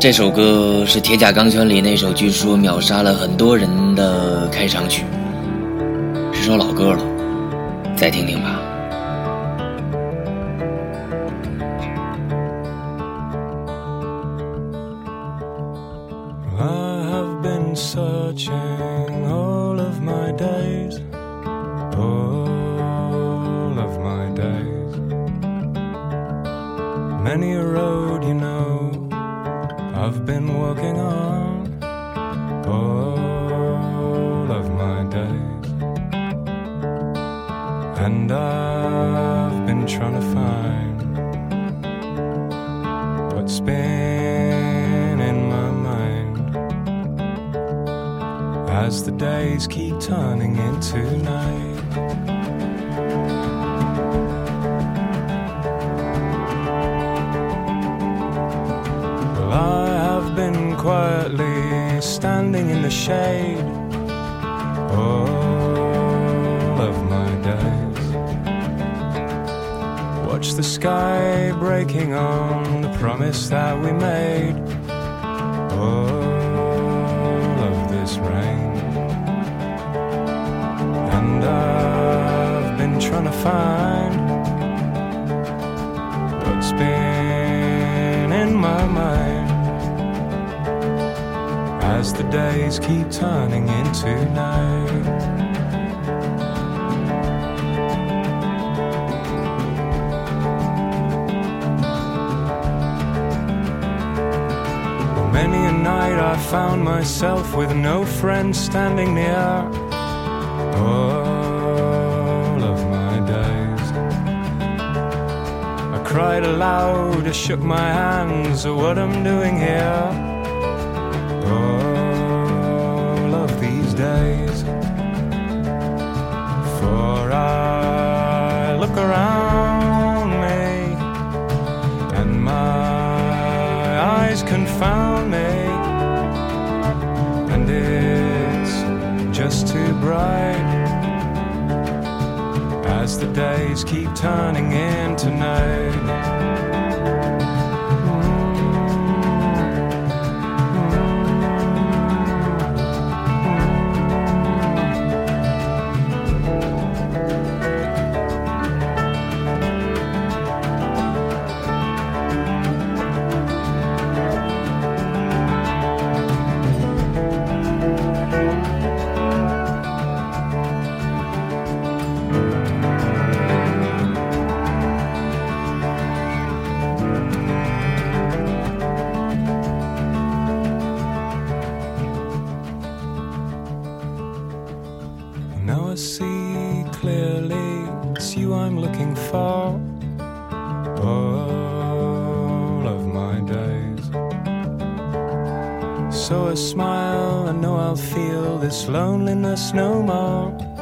这首歌是《铁甲钢拳》里那首据说秒杀了很多人的开场曲，是首老歌了，再听听吧。Many a road, you know, I've been working on all of my days. And I've been trying to find what's been in my mind as the days keep turning into night. Standing in the shade all of my days. Watch the sky breaking on the promise that we made. All of this rain. And I've been trying to find as the days keep turning into night. Many a night I found myself with no friend standing near. All of my days. I cried aloud, I shook my hands at what I'm doing here. days. Too bright as the days keep turning into night. Now I see clearly it's you I'm looking for. All of my days. So I smile and know I'll feel this loneliness no more.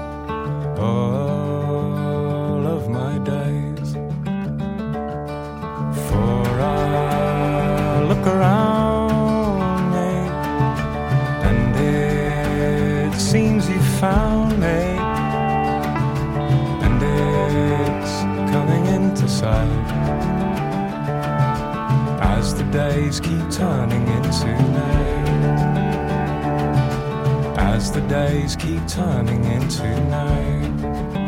Sight as the days keep turning into night. As the days keep turning into night.